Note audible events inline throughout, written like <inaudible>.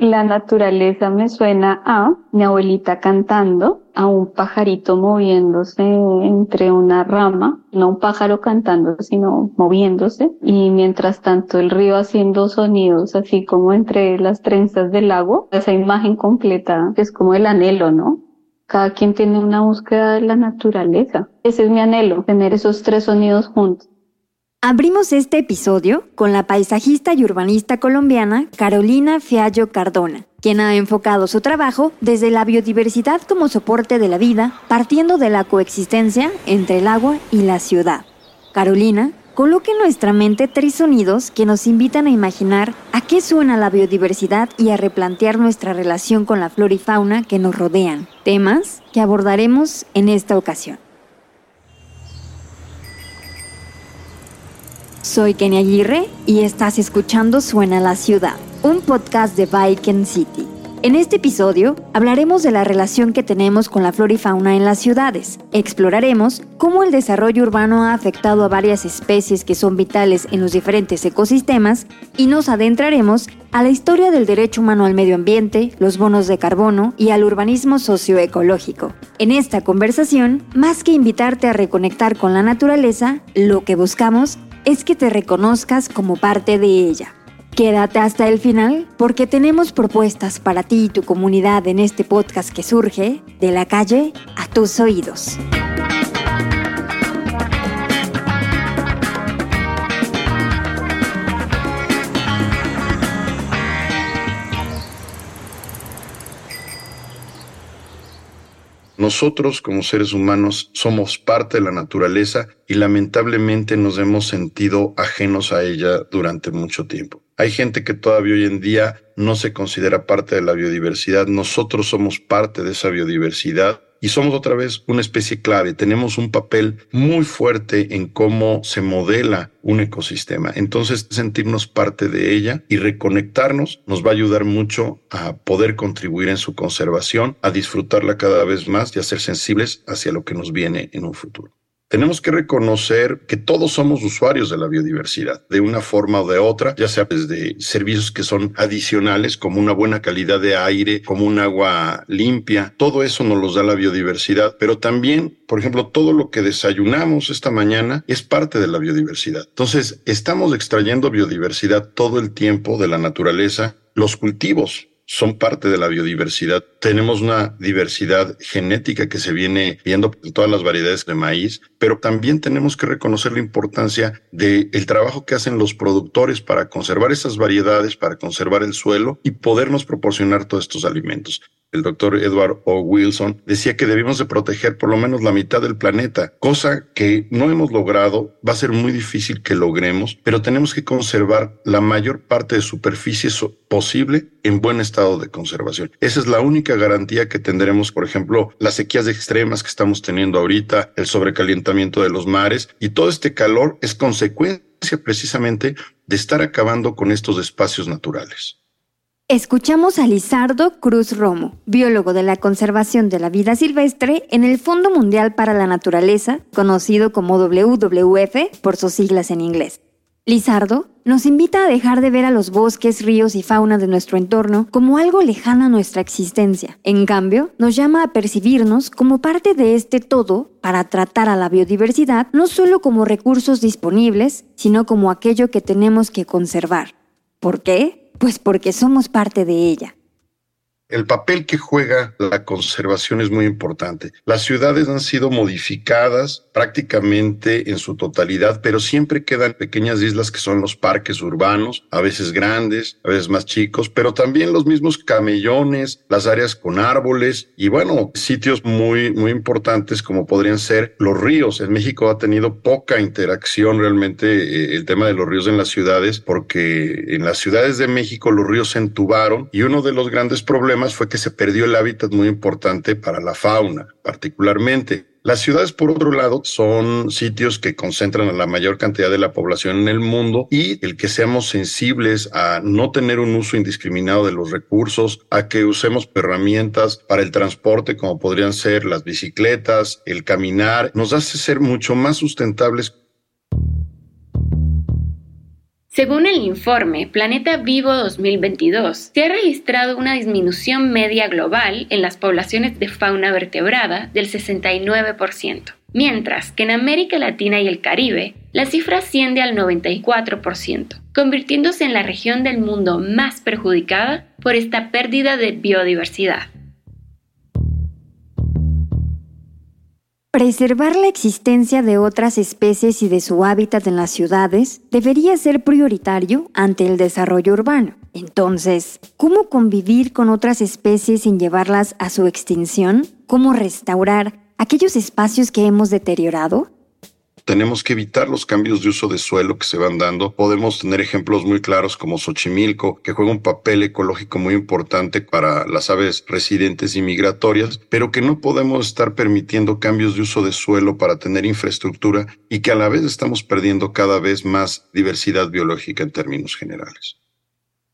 La naturaleza me suena a mi abuelita cantando, a un pajarito moviéndose entre una rama, no un pájaro cantando, sino moviéndose, y mientras tanto el río haciendo sonidos así como entre las trenzas del agua, esa imagen completa que es como el anhelo, ¿no? Cada quien tiene una búsqueda de la naturaleza. Ese es mi anhelo, tener esos tres sonidos juntos. Abrimos este episodio con la paisajista y urbanista colombiana Carolina Fiallo Cardona, quien ha enfocado su trabajo desde la biodiversidad como soporte de la vida, partiendo de la coexistencia entre el agua y la ciudad. Carolina coloca en nuestra mente tres sonidos que nos invitan a imaginar a qué suena la biodiversidad y a replantear nuestra relación con la flora y fauna que nos rodean, temas que abordaremos en esta ocasión. Soy Kenia Aguirre y estás escuchando Suena la Ciudad, un podcast de Viking City. En este episodio hablaremos de la relación que tenemos con la flora y fauna en las ciudades. Exploraremos cómo el desarrollo urbano ha afectado a varias especies que son vitales en los diferentes ecosistemas y nos adentraremos a la historia del derecho humano al medio ambiente, los bonos de carbono y al urbanismo socioecológico. En esta conversación, más que invitarte a reconectar con la naturaleza, lo que buscamos es que te reconozcas como parte de ella. Quédate hasta el final porque tenemos propuestas para ti y tu comunidad en este podcast que surge de la calle a tus oídos. Nosotros como seres humanos somos parte de la naturaleza y lamentablemente nos hemos sentido ajenos a ella durante mucho tiempo. Hay gente que todavía hoy en día no se considera parte de la biodiversidad. Nosotros somos parte de esa biodiversidad y somos otra vez una especie clave. Tenemos un papel muy fuerte en cómo se modela un ecosistema. Entonces, sentirnos parte de ella y reconectarnos nos va a ayudar mucho a poder contribuir en su conservación, a disfrutarla cada vez más y a ser sensibles hacia lo que nos viene en un futuro. Tenemos que reconocer que todos somos usuarios de la biodiversidad, de una forma o de otra, ya sea desde servicios que son adicionales, como una buena calidad de aire, como un agua limpia, todo eso nos los da la biodiversidad, pero también, por ejemplo, todo lo que desayunamos esta mañana es parte de la biodiversidad. Entonces, estamos extrayendo biodiversidad todo el tiempo de la naturaleza, los cultivos, son parte de la biodiversidad. Tenemos una diversidad genética que se viene viendo en todas las variedades de maíz, pero también tenemos que reconocer la importancia del trabajo que hacen los productores para conservar esas variedades, para conservar el suelo y podernos proporcionar todos estos alimentos el doctor Edward O. Wilson, decía que debemos de proteger por lo menos la mitad del planeta, cosa que no hemos logrado, va a ser muy difícil que logremos, pero tenemos que conservar la mayor parte de superficie posible en buen estado de conservación. Esa es la única garantía que tendremos, por ejemplo, las sequías extremas que estamos teniendo ahorita, el sobrecalentamiento de los mares y todo este calor es consecuencia precisamente de estar acabando con estos espacios naturales. Escuchamos a Lizardo Cruz Romo, biólogo de la conservación de la vida silvestre en el Fondo Mundial para la Naturaleza, conocido como WWF por sus siglas en inglés. Lizardo nos invita a dejar de ver a los bosques, ríos y fauna de nuestro entorno como algo lejano a nuestra existencia. En cambio, nos llama a percibirnos como parte de este todo para tratar a la biodiversidad no solo como recursos disponibles, sino como aquello que tenemos que conservar. ¿Por qué? Pues porque somos parte de ella. El papel que juega la conservación es muy importante. Las ciudades han sido modificadas prácticamente en su totalidad, pero siempre quedan pequeñas islas que son los parques urbanos, a veces grandes, a veces más chicos, pero también los mismos camellones, las áreas con árboles y bueno, sitios muy, muy importantes como podrían ser los ríos. En México ha tenido poca interacción realmente eh, el tema de los ríos en las ciudades porque en las ciudades de México los ríos se entubaron y uno de los grandes problemas fue que se perdió el hábitat muy importante para la fauna, particularmente. Las ciudades, por otro lado, son sitios que concentran a la mayor cantidad de la población en el mundo y el que seamos sensibles a no tener un uso indiscriminado de los recursos, a que usemos herramientas para el transporte como podrían ser las bicicletas, el caminar, nos hace ser mucho más sustentables Según el informe Planeta Vivo 2022, se ha registrado una disminución media global en las poblaciones de fauna vertebrada del 69%, mientras que en América Latina y el Caribe la cifra asciende al 94%, convirtiéndose en la región del mundo más perjudicada por esta pérdida de biodiversidad. Preservar la existencia de otras especies y de su hábitat en las ciudades debería ser prioritario ante el desarrollo urbano. Entonces, ¿cómo convivir con otras especies sin llevarlas a su extinción? ¿Cómo restaurar aquellos espacios que hemos deteriorado? Tenemos que evitar los cambios de uso de suelo que se van dando. Podemos tener ejemplos muy claros como Xochimilco, que juega un papel ecológico muy importante para las aves residentes y migratorias, pero que no podemos estar permitiendo cambios de uso de suelo para tener infraestructura y que a la vez estamos perdiendo cada vez más diversidad biológica en términos generales.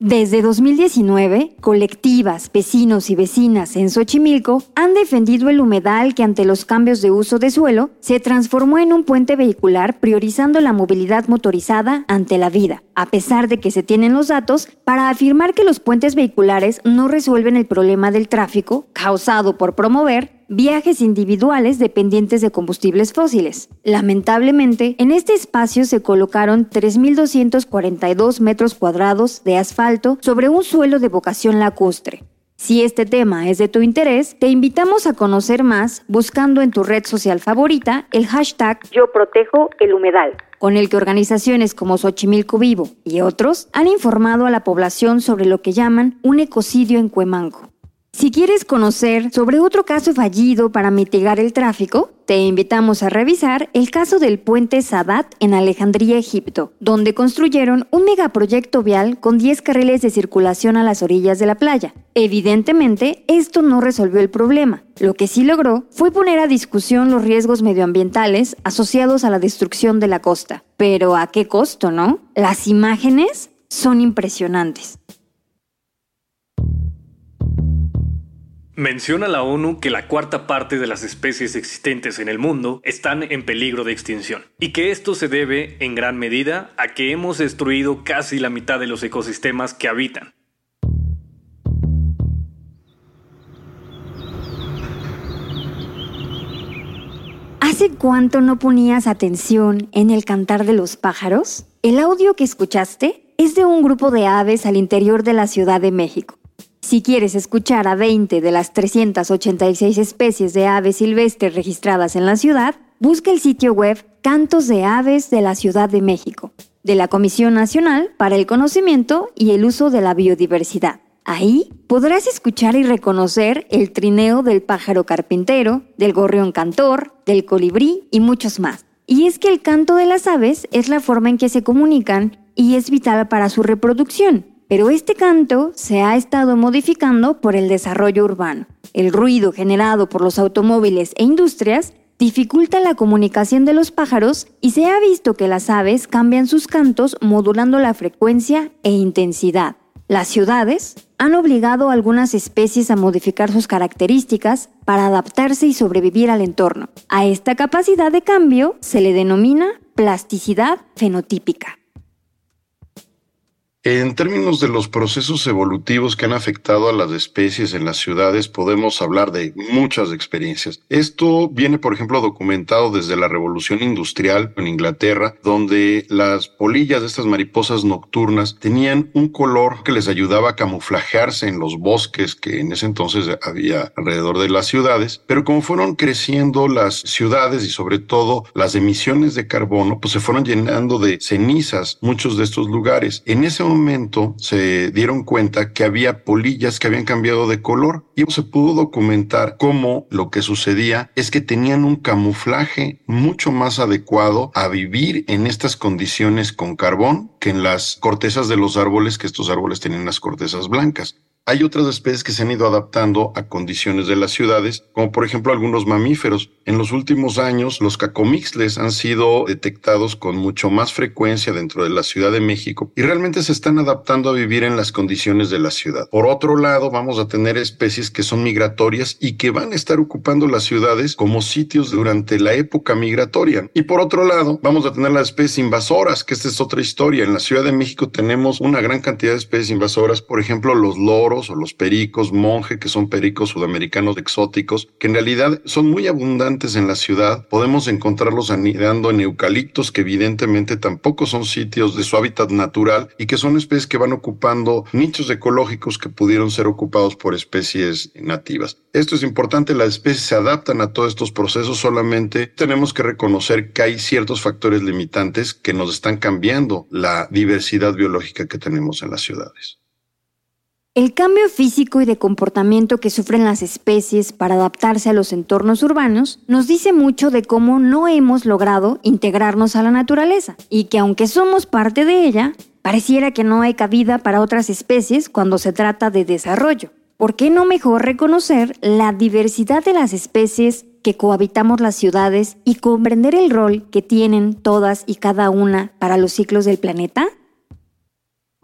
Desde 2019, colectivas, vecinos y vecinas en Xochimilco han defendido el humedal que ante los cambios de uso de suelo se transformó en un puente vehicular priorizando la movilidad motorizada ante la vida, a pesar de que se tienen los datos para afirmar que los puentes vehiculares no resuelven el problema del tráfico causado por promover viajes individuales dependientes de combustibles fósiles. Lamentablemente, en este espacio se colocaron 3.242 metros cuadrados de asfalto sobre un suelo de vocación lacustre. Si este tema es de tu interés, te invitamos a conocer más buscando en tu red social favorita el hashtag Yo protejo el humedal, con el que organizaciones como Xochimilco Vivo y otros han informado a la población sobre lo que llaman un ecocidio en Cuemanco. Si quieres conocer sobre otro caso fallido para mitigar el tráfico, te invitamos a revisar el caso del puente Sadat en Alejandría, Egipto, donde construyeron un megaproyecto vial con 10 carriles de circulación a las orillas de la playa. Evidentemente, esto no resolvió el problema. Lo que sí logró fue poner a discusión los riesgos medioambientales asociados a la destrucción de la costa. Pero ¿a qué costo, no? Las imágenes son impresionantes. Menciona la ONU que la cuarta parte de las especies existentes en el mundo están en peligro de extinción y que esto se debe en gran medida a que hemos destruido casi la mitad de los ecosistemas que habitan. ¿Hace cuánto no ponías atención en el cantar de los pájaros? El audio que escuchaste es de un grupo de aves al interior de la Ciudad de México. Si quieres escuchar a 20 de las 386 especies de aves silvestres registradas en la ciudad, busca el sitio web Cantos de Aves de la Ciudad de México, de la Comisión Nacional para el Conocimiento y el Uso de la Biodiversidad. Ahí podrás escuchar y reconocer el trineo del pájaro carpintero, del gorrión cantor, del colibrí y muchos más. Y es que el canto de las aves es la forma en que se comunican y es vital para su reproducción pero este canto se ha estado modificando por el desarrollo urbano. El ruido generado por los automóviles e industrias dificulta la comunicación de los pájaros y se ha visto que las aves cambian sus cantos modulando la frecuencia e intensidad. Las ciudades han obligado a algunas especies a modificar sus características para adaptarse y sobrevivir al entorno. A esta capacidad de cambio se le denomina plasticidad fenotípica. En términos de los procesos evolutivos que han afectado a las especies en las ciudades, podemos hablar de muchas experiencias. Esto viene, por ejemplo, documentado desde la Revolución Industrial en Inglaterra, donde las polillas de estas mariposas nocturnas tenían un color que les ayudaba a camuflajearse en los bosques que en ese entonces había alrededor de las ciudades. Pero como fueron creciendo las ciudades y sobre todo las emisiones de carbono, pues se fueron llenando de cenizas muchos de estos lugares. En ese momento se dieron cuenta que había polillas que habían cambiado de color y se pudo documentar cómo lo que sucedía es que tenían un camuflaje mucho más adecuado a vivir en estas condiciones con carbón que en las cortezas de los árboles, que estos árboles tienen las cortezas blancas. Hay otras especies que se han ido adaptando a condiciones de las ciudades, como por ejemplo algunos mamíferos. En los últimos años, los cacomixles han sido detectados con mucho más frecuencia dentro de la Ciudad de México y realmente se están adaptando a vivir en las condiciones de la ciudad. Por otro lado, vamos a tener especies que son migratorias y que van a estar ocupando las ciudades como sitios durante la época migratoria. Y por otro lado, vamos a tener las especies invasoras, que esta es otra historia. En la Ciudad de México tenemos una gran cantidad de especies invasoras, por ejemplo, los loros, o los pericos monje, que son pericos sudamericanos exóticos, que en realidad son muy abundantes en la ciudad. Podemos encontrarlos anidando en eucaliptos, que evidentemente tampoco son sitios de su hábitat natural y que son especies que van ocupando nichos ecológicos que pudieron ser ocupados por especies nativas. Esto es importante, las especies se adaptan a todos estos procesos, solamente tenemos que reconocer que hay ciertos factores limitantes que nos están cambiando la diversidad biológica que tenemos en las ciudades. El cambio físico y de comportamiento que sufren las especies para adaptarse a los entornos urbanos nos dice mucho de cómo no hemos logrado integrarnos a la naturaleza y que aunque somos parte de ella, pareciera que no hay cabida para otras especies cuando se trata de desarrollo. ¿Por qué no mejor reconocer la diversidad de las especies que cohabitamos las ciudades y comprender el rol que tienen todas y cada una para los ciclos del planeta?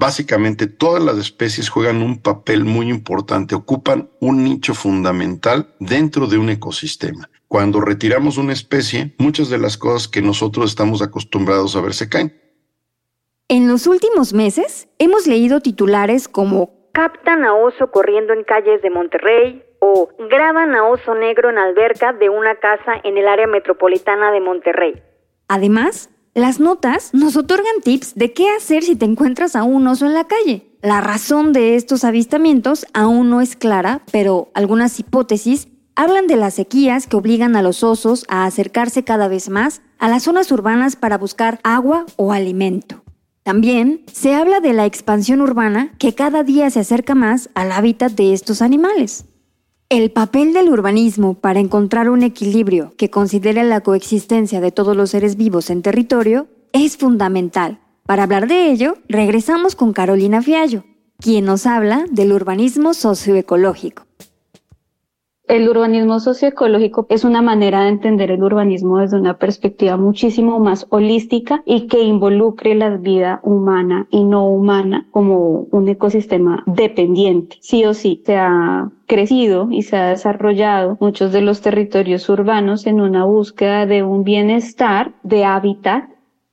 Básicamente todas las especies juegan un papel muy importante, ocupan un nicho fundamental dentro de un ecosistema. Cuando retiramos una especie, muchas de las cosas que nosotros estamos acostumbrados a ver se caen. En los últimos meses hemos leído titulares como Captan a oso corriendo en calles de Monterrey o Graban a oso negro en alberca de una casa en el área metropolitana de Monterrey. Además, las notas nos otorgan tips de qué hacer si te encuentras a un oso en la calle. La razón de estos avistamientos aún no es clara, pero algunas hipótesis hablan de las sequías que obligan a los osos a acercarse cada vez más a las zonas urbanas para buscar agua o alimento. También se habla de la expansión urbana que cada día se acerca más al hábitat de estos animales. El papel del urbanismo para encontrar un equilibrio que considere la coexistencia de todos los seres vivos en territorio es fundamental. Para hablar de ello, regresamos con Carolina Fiallo, quien nos habla del urbanismo socioecológico. El urbanismo socioecológico es una manera de entender el urbanismo desde una perspectiva muchísimo más holística y que involucre la vida humana y no humana como un ecosistema dependiente. Sí o sí, crecido y se ha desarrollado muchos de los territorios urbanos en una búsqueda de un bienestar de hábitat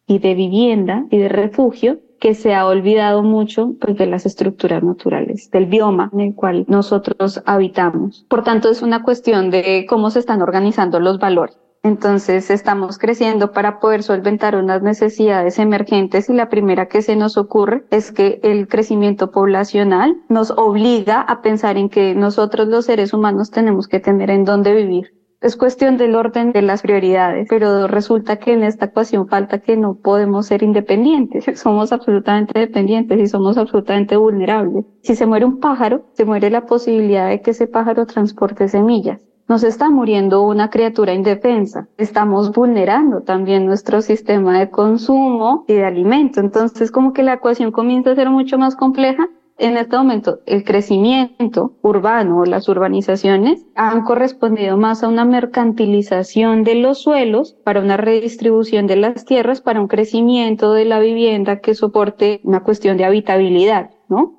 y de vivienda y de refugio que se ha olvidado mucho pues, de las estructuras naturales, del bioma en el cual nosotros habitamos. Por tanto, es una cuestión de cómo se están organizando los valores. Entonces estamos creciendo para poder solventar unas necesidades emergentes y la primera que se nos ocurre es que el crecimiento poblacional nos obliga a pensar en que nosotros los seres humanos tenemos que tener en dónde vivir es cuestión del orden de las prioridades, pero resulta que en esta ecuación falta que no podemos ser independientes, <laughs> somos absolutamente dependientes y somos absolutamente vulnerables. Si se muere un pájaro, se muere la posibilidad de que ese pájaro transporte semillas. Nos está muriendo una criatura indefensa. Estamos vulnerando también nuestro sistema de consumo y de alimento. Entonces, como que la ecuación comienza a ser mucho más compleja en este momento el crecimiento urbano o las urbanizaciones han correspondido más a una mercantilización de los suelos para una redistribución de las tierras para un crecimiento de la vivienda que soporte una cuestión de habitabilidad, ¿no?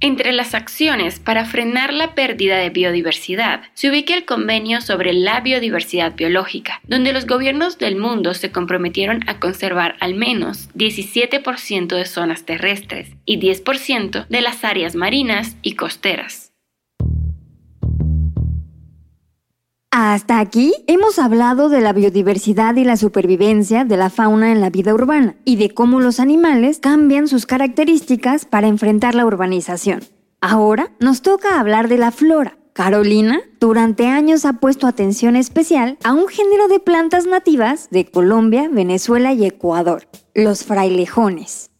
Entre las acciones para frenar la pérdida de biodiversidad se ubica el convenio sobre la biodiversidad biológica, donde los gobiernos del mundo se comprometieron a conservar al menos 17% de zonas terrestres y 10% de las áreas marinas y costeras. Hasta aquí hemos hablado de la biodiversidad y la supervivencia de la fauna en la vida urbana y de cómo los animales cambian sus características para enfrentar la urbanización. Ahora nos toca hablar de la flora. Carolina durante años ha puesto atención especial a un género de plantas nativas de Colombia, Venezuela y Ecuador, los frailejones.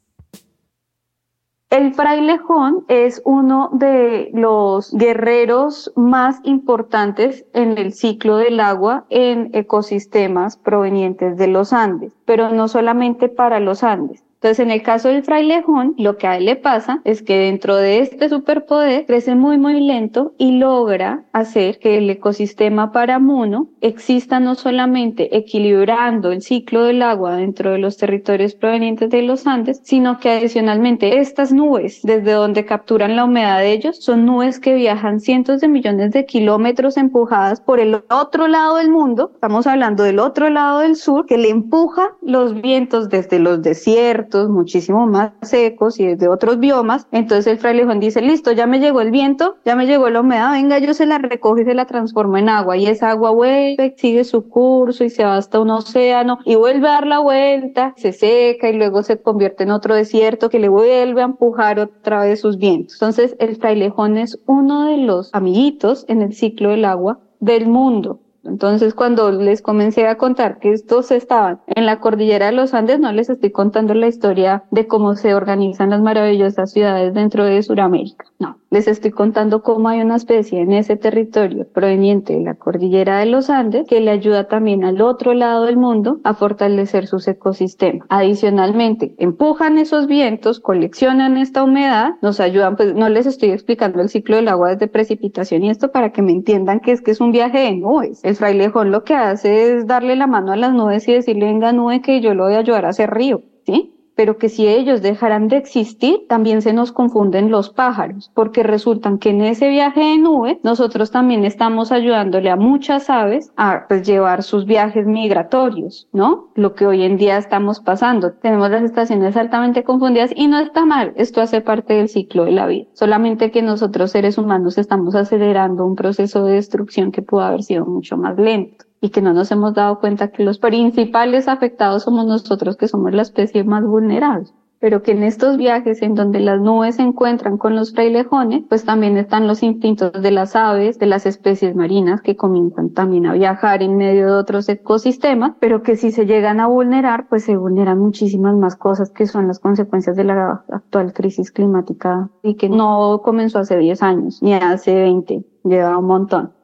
El frailejón es uno de los guerreros más importantes en el ciclo del agua en ecosistemas provenientes de los Andes, pero no solamente para los Andes. Entonces, en el caso del frailejón, lo que a él le pasa es que dentro de este superpoder crece muy, muy lento y logra hacer que el ecosistema paramuno exista no solamente equilibrando el ciclo del agua dentro de los territorios provenientes de los Andes, sino que adicionalmente estas nubes, desde donde capturan la humedad de ellos, son nubes que viajan cientos de millones de kilómetros empujadas por el otro lado del mundo. Estamos hablando del otro lado del sur, que le empuja los vientos desde los desiertos, muchísimo más secos y desde otros biomas. Entonces el frailejón dice, listo, ya me llegó el viento, ya me llegó la humedad, venga, yo se la recojo y se la transformo en agua. Y esa agua vuelve, sigue su curso y se va hasta un océano y vuelve a dar la vuelta, se seca y luego se convierte en otro desierto que le vuelve a empujar otra vez sus vientos. Entonces el frailejón es uno de los amiguitos en el ciclo del agua del mundo. Entonces, cuando les comencé a contar que estos estaban en la cordillera de los Andes, no les estoy contando la historia de cómo se organizan las maravillosas ciudades dentro de Sudamérica. No, les estoy contando cómo hay una especie en ese territorio proveniente de la cordillera de los Andes que le ayuda también al otro lado del mundo a fortalecer sus ecosistemas. Adicionalmente, empujan esos vientos, coleccionan esta humedad, nos ayudan, pues no les estoy explicando el ciclo del agua desde precipitación y esto para que me entiendan que es que es un viaje de nubes. El frailejón lo que hace es darle la mano a las nubes y decirle, venga nube que yo lo voy a ayudar a hacer río, ¿sí? Pero que si ellos dejaran de existir, también se nos confunden los pájaros, porque resultan que en ese viaje de nube nosotros también estamos ayudándole a muchas aves a pues, llevar sus viajes migratorios, ¿no? Lo que hoy en día estamos pasando. Tenemos las estaciones altamente confundidas y no está mal, esto hace parte del ciclo de la vida, solamente que nosotros seres humanos estamos acelerando un proceso de destrucción que pudo haber sido mucho más lento y que no nos hemos dado cuenta que los principales afectados somos nosotros, que somos la especie más vulnerable. Pero que en estos viajes en donde las nubes se encuentran con los frailejones, pues también están los instintos de las aves, de las especies marinas que comienzan también a viajar en medio de otros ecosistemas, pero que si se llegan a vulnerar, pues se vulneran muchísimas más cosas que son las consecuencias de la actual crisis climática y que no comenzó hace 10 años, ni hace 20, lleva un montón.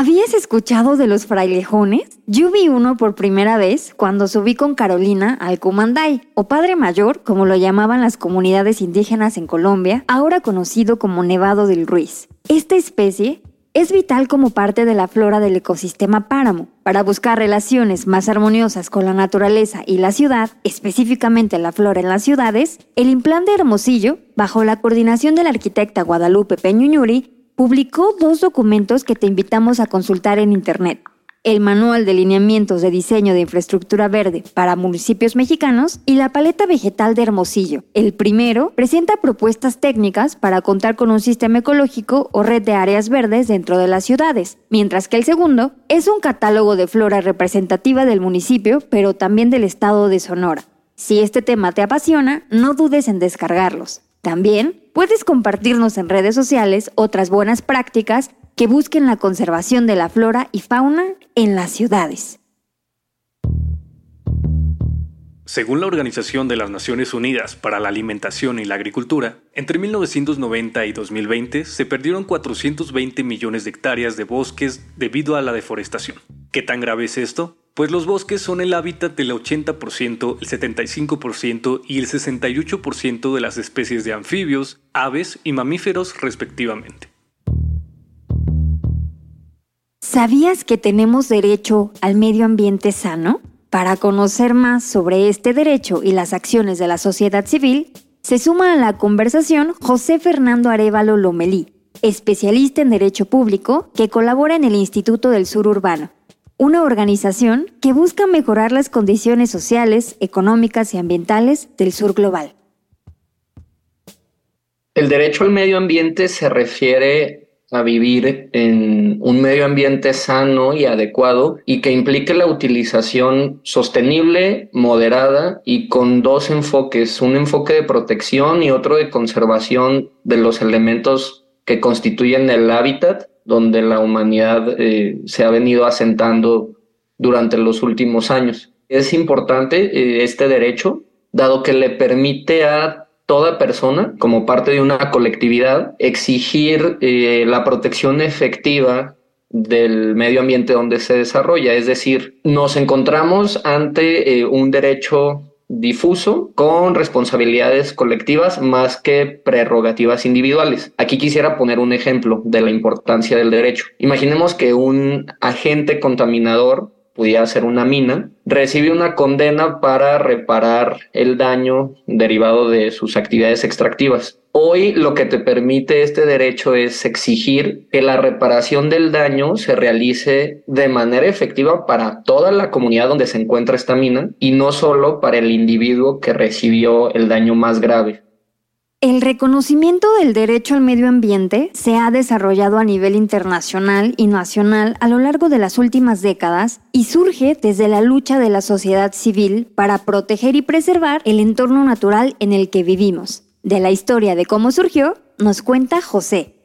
¿Habías escuchado de los frailejones? Yo vi uno por primera vez cuando subí con Carolina al Cumanday, o Padre Mayor, como lo llamaban las comunidades indígenas en Colombia, ahora conocido como Nevado del Ruiz. Esta especie es vital como parte de la flora del ecosistema páramo. Para buscar relaciones más armoniosas con la naturaleza y la ciudad, específicamente la flora en las ciudades, el implante Hermosillo, bajo la coordinación de la arquitecta Guadalupe Peñuñuri, publicó dos documentos que te invitamos a consultar en Internet. El Manual de Lineamientos de Diseño de Infraestructura Verde para Municipios Mexicanos y la Paleta Vegetal de Hermosillo. El primero presenta propuestas técnicas para contar con un sistema ecológico o red de áreas verdes dentro de las ciudades, mientras que el segundo es un catálogo de flora representativa del municipio, pero también del estado de Sonora. Si este tema te apasiona, no dudes en descargarlos. También puedes compartirnos en redes sociales otras buenas prácticas que busquen la conservación de la flora y fauna en las ciudades. Según la Organización de las Naciones Unidas para la Alimentación y la Agricultura, entre 1990 y 2020 se perdieron 420 millones de hectáreas de bosques debido a la deforestación. ¿Qué tan grave es esto? pues los bosques son el hábitat del 80%, el 75% y el 68% de las especies de anfibios, aves y mamíferos respectivamente. ¿Sabías que tenemos derecho al medio ambiente sano? Para conocer más sobre este derecho y las acciones de la sociedad civil, se suma a la conversación José Fernando Arevalo Lomelí, especialista en Derecho Público que colabora en el Instituto del Sur Urbano una organización que busca mejorar las condiciones sociales, económicas y ambientales del sur global. El derecho al medio ambiente se refiere a vivir en un medio ambiente sano y adecuado y que implique la utilización sostenible, moderada y con dos enfoques, un enfoque de protección y otro de conservación de los elementos que constituyen el hábitat donde la humanidad eh, se ha venido asentando durante los últimos años. Es importante eh, este derecho, dado que le permite a toda persona, como parte de una colectividad, exigir eh, la protección efectiva del medio ambiente donde se desarrolla. Es decir, nos encontramos ante un derecho difuso con responsabilidades colectivas más que prerrogativas individuales. Aquí quisiera poner un ejemplo de la importancia del derecho. Imaginemos que un agente contaminador pudiera ser una mina, recibe una condena para reparar el daño derivado de sus actividades extractivas. Hoy lo que te permite este derecho es exigir que la reparación del daño se realice de manera efectiva para toda la comunidad donde se encuentra esta mina y no solo para el individuo que recibió el daño más grave. El reconocimiento del derecho al medio ambiente se ha desarrollado a nivel internacional y nacional a lo largo de las últimas décadas y surge desde la lucha de la sociedad civil para proteger y preservar el entorno natural en el que vivimos. De la historia de cómo surgió, nos cuenta José.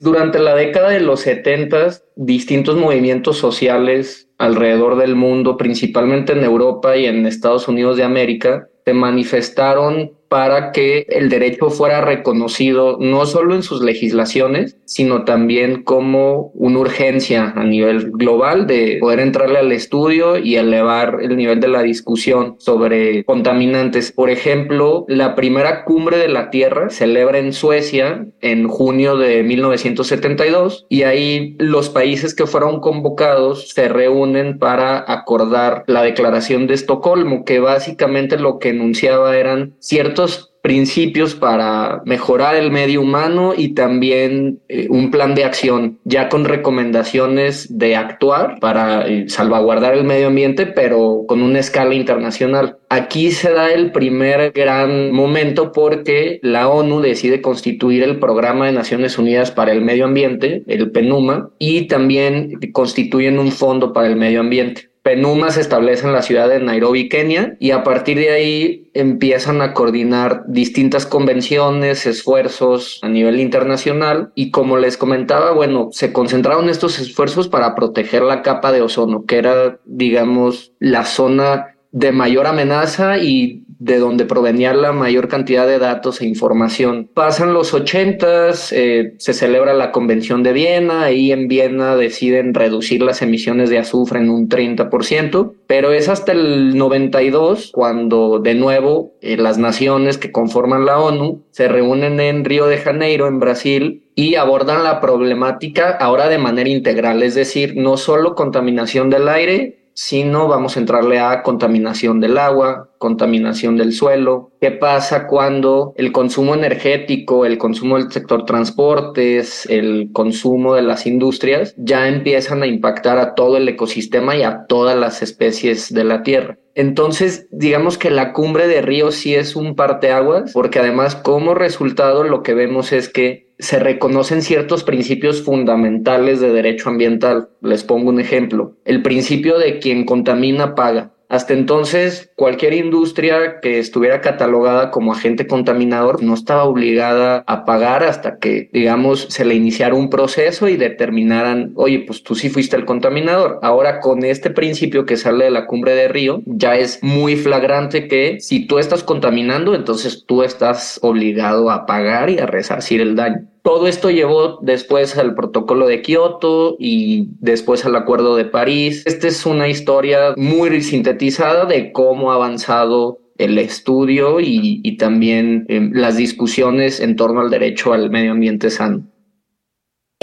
Durante la década de los 70, distintos movimientos sociales alrededor del mundo, principalmente en Europa y en Estados Unidos de América, se manifestaron para que el derecho fuera reconocido no solo en sus legislaciones, sino también como una urgencia a nivel global de poder entrarle al estudio y elevar el nivel de la discusión sobre contaminantes. Por ejemplo, la primera cumbre de la Tierra celebra en Suecia en junio de 1972 y ahí los países que fueron convocados se reúnen para acordar la Declaración de Estocolmo, que básicamente lo que enunciaba eran ciertos principios para mejorar el medio humano y también eh, un plan de acción, ya con recomendaciones de actuar para eh, salvaguardar el medio ambiente, pero con una escala internacional. Aquí se da el primer gran momento porque la ONU decide constituir el Programa de Naciones Unidas para el Medio Ambiente, el PENUMA, y también constituyen un fondo para el medio ambiente. PENUMA se establece en la ciudad de Nairobi, Kenia, y a partir de ahí empiezan a coordinar distintas convenciones, esfuerzos a nivel internacional. Y como les comentaba, bueno, se concentraron estos esfuerzos para proteger la capa de ozono, que era, digamos, la zona de mayor amenaza y de donde provenía la mayor cantidad de datos e información. Pasan los ochentas, eh, se celebra la Convención de Viena, y en Viena deciden reducir las emisiones de azufre en un 30%, pero es hasta el 92 cuando de nuevo eh, las naciones que conforman la ONU se reúnen en Río de Janeiro, en Brasil, y abordan la problemática ahora de manera integral, es decir, no solo contaminación del aire, sino vamos a entrarle a contaminación del agua, contaminación del suelo. ¿Qué pasa cuando el consumo energético, el consumo del sector transportes, el consumo de las industrias ya empiezan a impactar a todo el ecosistema y a todas las especies de la Tierra? Entonces, digamos que la cumbre de Río sí es un parteaguas, porque además como resultado lo que vemos es que se reconocen ciertos principios fundamentales de derecho ambiental. Les pongo un ejemplo. El principio de quien contamina paga. Hasta entonces, cualquier industria que estuviera catalogada como agente contaminador no estaba obligada a pagar hasta que, digamos, se le iniciara un proceso y determinaran, oye, pues tú sí fuiste el contaminador. Ahora, con este principio que sale de la cumbre de Río, ya es muy flagrante que si tú estás contaminando, entonces tú estás obligado a pagar y a resarcir el daño. Todo esto llevó después al protocolo de Kioto y después al acuerdo de París. Esta es una historia muy sintetizada de cómo ha avanzado el estudio y, también eh, las discusiones en torno al derecho al medio ambiente sano.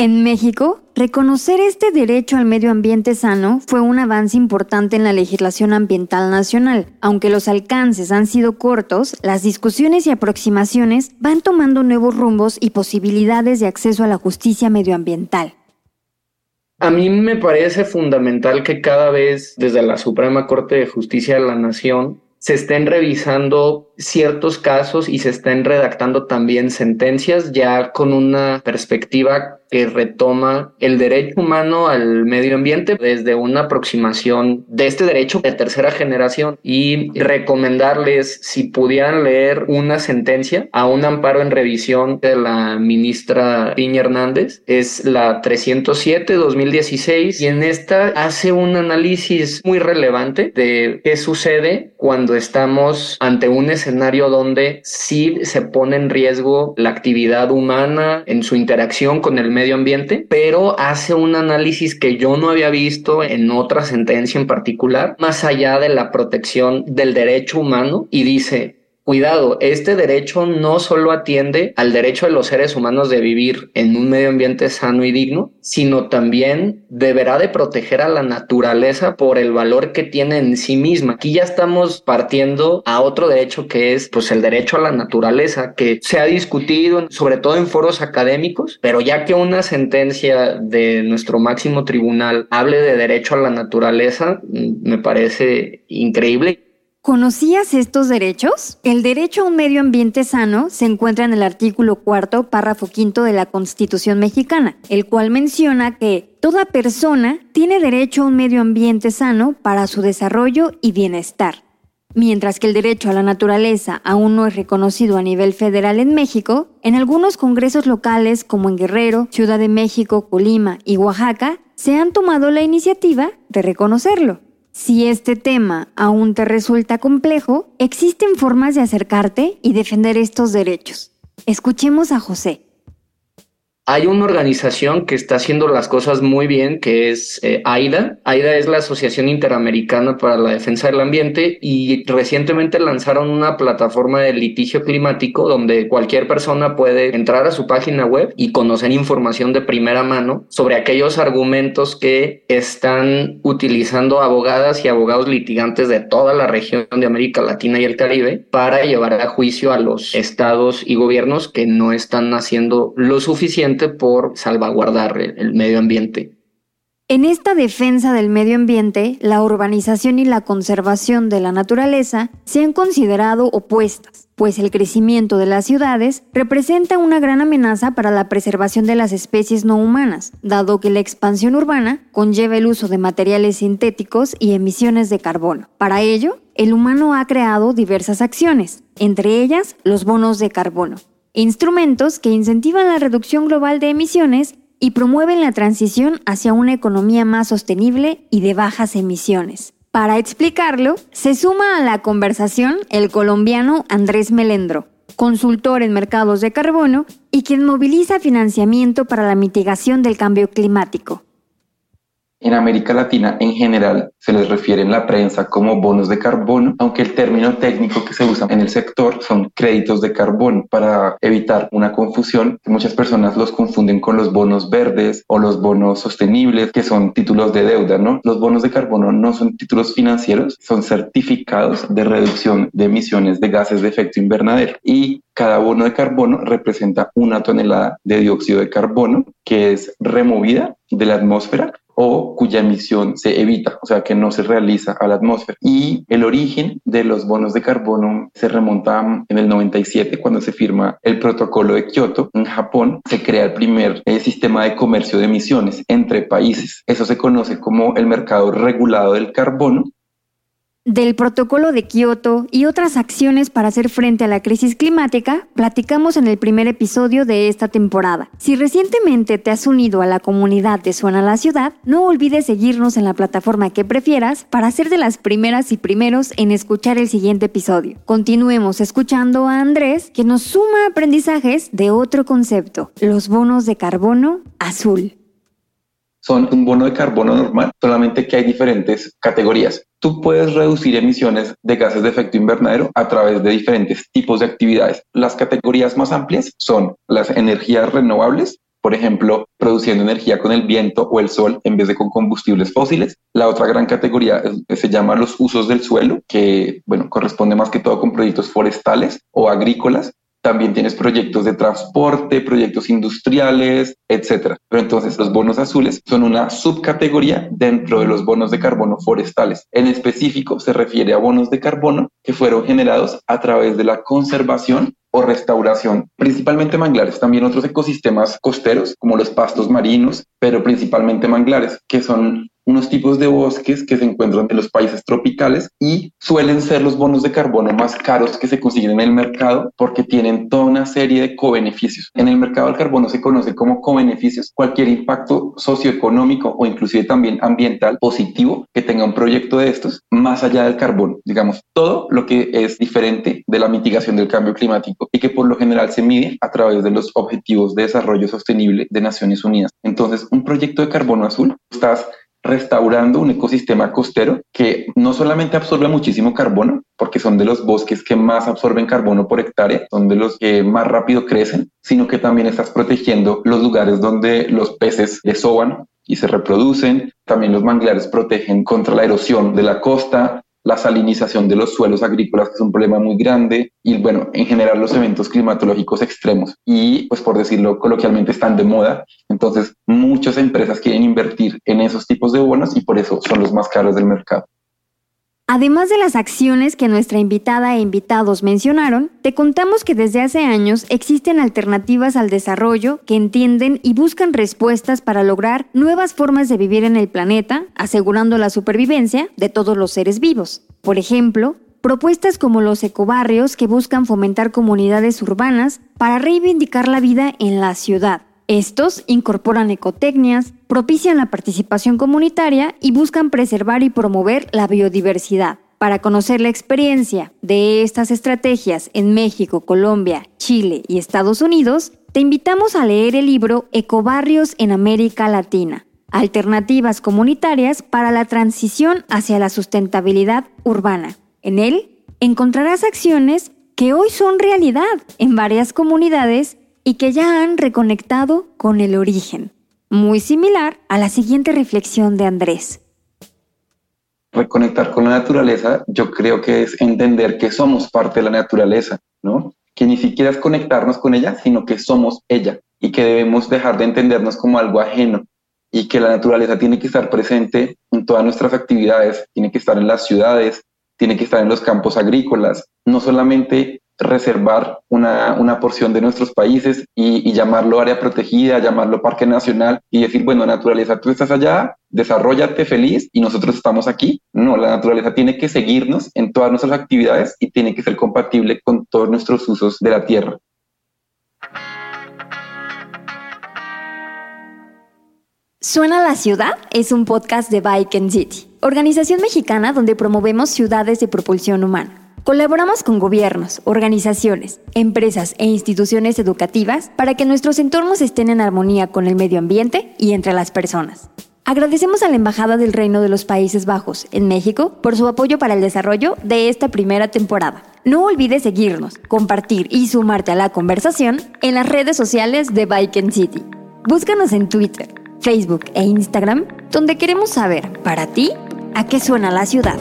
En México, reconocer este derecho al medio ambiente sano fue un avance importante en la legislación ambiental nacional. Aunque los alcances han sido cortos, las discusiones y aproximaciones van tomando nuevos rumbos y posibilidades de acceso a la justicia medioambiental. A mí me parece fundamental que cada vez desde la Suprema Corte de Justicia de la Nación se estén revisando ciertos casos y se estén redactando también sentencias ya con una perspectiva que retoma el derecho humano al medio ambiente desde una aproximación de este derecho de tercera generación y recomendarles si pudieran leer una sentencia a un amparo en revisión de la ministra Piña Hernández. Es la 307-2016 y en esta hace un análisis muy relevante de qué sucede cuando estamos ante un escenario escenario donde sí se pone en riesgo la actividad humana en su interacción con el medio ambiente, pero hace un análisis que yo no había visto en otra sentencia en particular, más allá de la protección del derecho humano y dice, Cuidado, este derecho no solo atiende al derecho de los seres humanos de vivir en un medio ambiente sano y digno, sino también deberá de proteger a la naturaleza por el valor que tiene en sí misma. Aquí ya estamos partiendo a otro derecho que es pues el derecho a la naturaleza que se ha discutido sobre todo en foros académicos, pero ya que una sentencia de nuestro máximo tribunal hable de derecho a la naturaleza, mm, me parece increíble ¿Conocías estos derechos? El derecho a un medio ambiente sano se encuentra en el artículo cuarto, párrafo quinto de la Constitución mexicana, el cual menciona que toda persona tiene derecho a un medio ambiente sano para su desarrollo y bienestar. Mientras que el derecho a la naturaleza aún no es reconocido a nivel federal en México, en algunos congresos locales como en Guerrero, Ciudad de México, Colima y Oaxaca, se han tomado la iniciativa de reconocerlo. Si este tema aún te resulta complejo, existen formas de acercarte y defender estos derechos. Escuchemos a José. Hay una organización que está haciendo las cosas muy bien, que es eh, AIDA. AIDA es la Asociación Interamericana para la Defensa del Ambiente y recientemente lanzaron una plataforma de litigio climático donde cualquier persona puede entrar a su página web y conocer información de primera mano sobre aquellos argumentos que están utilizando abogadas y abogados litigantes de toda la región de América Latina y el Caribe para llevar a juicio a los estados y gobiernos que no están haciendo lo suficiente por salvaguardar el medio ambiente. En esta defensa del medio ambiente, la urbanización y la conservación de la naturaleza se han considerado opuestas, pues el crecimiento de las ciudades representa una gran amenaza para la preservación de las especies no humanas, dado que la expansión urbana conlleva el uso de materiales sintéticos y emisiones de carbono. Para ello, el humano ha creado diversas acciones, entre ellas los bonos de carbono, instrumentos que incentivan la reducción global de emisiones y promueven la transición hacia una economía más sostenible y de bajas emisiones. Para explicarlo, se suma a la conversación el colombiano Andrés Melendro, consultor en mercados de carbono y quien moviliza financiamiento para la mitigación del cambio climático. En América Latina en general se les refiere en la prensa como bonos de carbono, aunque el término técnico que se usa en el sector son créditos de carbono para evitar una confusión. Muchas personas los confunden con los bonos verdes o los bonos sostenibles, que son títulos de deuda, ¿no? Los bonos de carbono no son títulos financieros, son certificados de reducción de emisiones de gases de efecto invernadero y cada bono de carbono representa una tonelada de dióxido de carbono que es removida de la atmósfera o cuya emisión se evita, o sea, que no se realiza a la atmósfera. Y el origen de los bonos de carbono se remonta en el 97, cuando se firma el protocolo de Kioto. En Japón se crea el primer eh, sistema de comercio de emisiones entre países. Eso se conoce como el mercado regulado del carbono del protocolo de Kioto y otras acciones para hacer frente a la crisis climática, platicamos en el primer episodio de esta temporada. Si recientemente te has unido a la comunidad de Suena la Ciudad, no olvides seguirnos en la plataforma que prefieras para ser de las primeras y primeros en escuchar el siguiente episodio. Continuemos escuchando a Andrés, que nos suma aprendizajes de otro concepto, los bonos de carbono azul son un bono de carbono normal, solamente que hay diferentes categorías. Tú puedes reducir emisiones de gases de efecto invernadero a través de diferentes tipos de actividades. Las categorías más amplias son las energías renovables, por ejemplo, produciendo energía con el viento o el sol en vez de con combustibles fósiles. La otra gran categoría se llama los usos del suelo, que bueno, corresponde más que todo con proyectos forestales o agrícolas. También tienes proyectos de transporte, proyectos industriales, etcétera. Pero entonces los bonos azules son una subcategoría dentro de los bonos de carbono forestales. En específico se refiere a bonos de carbono que fueron generados a través de la conservación o restauración, principalmente manglares, también otros ecosistemas costeros como los pastos marinos, pero principalmente manglares, que son unos tipos de bosques que se encuentran en los países tropicales y suelen ser los bonos de carbono más caros que se consiguen en el mercado porque tienen toda una serie de cobeneficios. En el mercado del carbono se conoce como cobeneficios cualquier impacto socioeconómico o inclusive también ambiental positivo que tenga un proyecto de estos más allá del carbono. Digamos, todo lo que es diferente de la mitigación del cambio climático y que por lo general se mide a través de los objetivos de desarrollo sostenible de Naciones Unidas. Entonces, un proyecto de carbono azul, estás restaurando un ecosistema costero que no solamente absorbe muchísimo carbono, porque son de los bosques que más absorben carbono por hectárea, son de los que más rápido crecen, sino que también estás protegiendo los lugares donde los peces desoban y se reproducen. También los manglares protegen contra la erosión de la costa, la salinización de los suelos agrícolas, que es un problema muy grande, y bueno, en general los eventos climatológicos extremos. Y pues por decirlo coloquialmente, están de moda. Entonces, muchas empresas quieren invertir en esos tipos de bonos y por eso son los más caros del mercado. Además de las acciones que nuestra invitada e invitados mencionaron, te contamos que desde hace años existen alternativas al desarrollo que entienden y buscan respuestas para lograr nuevas formas de vivir en el planeta, asegurando la supervivencia de todos los seres vivos. Por ejemplo, propuestas como los ecobarrios que buscan fomentar comunidades urbanas para reivindicar la vida en la ciudad estos incorporan ecotecnias, propician la participación comunitaria y buscan preservar y promover la biodiversidad. Para conocer la experiencia de estas estrategias en México, Colombia, Chile y Estados Unidos, te invitamos a leer el libro Ecobarrios en América Latina, Alternativas Comunitarias para la Transición hacia la Sustentabilidad Urbana. En él encontrarás acciones que hoy son realidad en varias comunidades y que ya han reconectado con el origen, muy similar a la siguiente reflexión de Andrés. Reconectar con la naturaleza, yo creo que es entender que somos parte de la naturaleza, ¿no? Que ni siquiera es conectarnos con ella, sino que somos ella y que debemos dejar de entendernos como algo ajeno y que la naturaleza tiene que estar presente en todas nuestras actividades, tiene que estar en las ciudades, tiene que estar en los campos agrícolas, no solamente reservar una, una porción de nuestros países y, llamarlo área protegida, llamarlo parque nacional y decir, bueno, naturaleza, tú estás allá, desarrollate feliz y nosotros estamos aquí. No, la naturaleza tiene que seguirnos en todas nuestras actividades y tiene que ser compatible con todos nuestros usos de la tierra. Suena la ciudad es un podcast de Bike and City, organización mexicana donde promovemos ciudades de propulsión humana. Colaboramos con gobiernos, organizaciones, empresas e instituciones educativas para que nuestros entornos estén en armonía con el medio ambiente y entre las personas. Agradecemos a la Embajada del Reino de los Países Bajos en México por su apoyo para el desarrollo de esta primera temporada. No olvides seguirnos, compartir y sumarte a la conversación en las redes sociales de Bike City. Búscanos en Twitter, Facebook e Instagram, donde queremos saber, para ti, a qué suena la ciudad.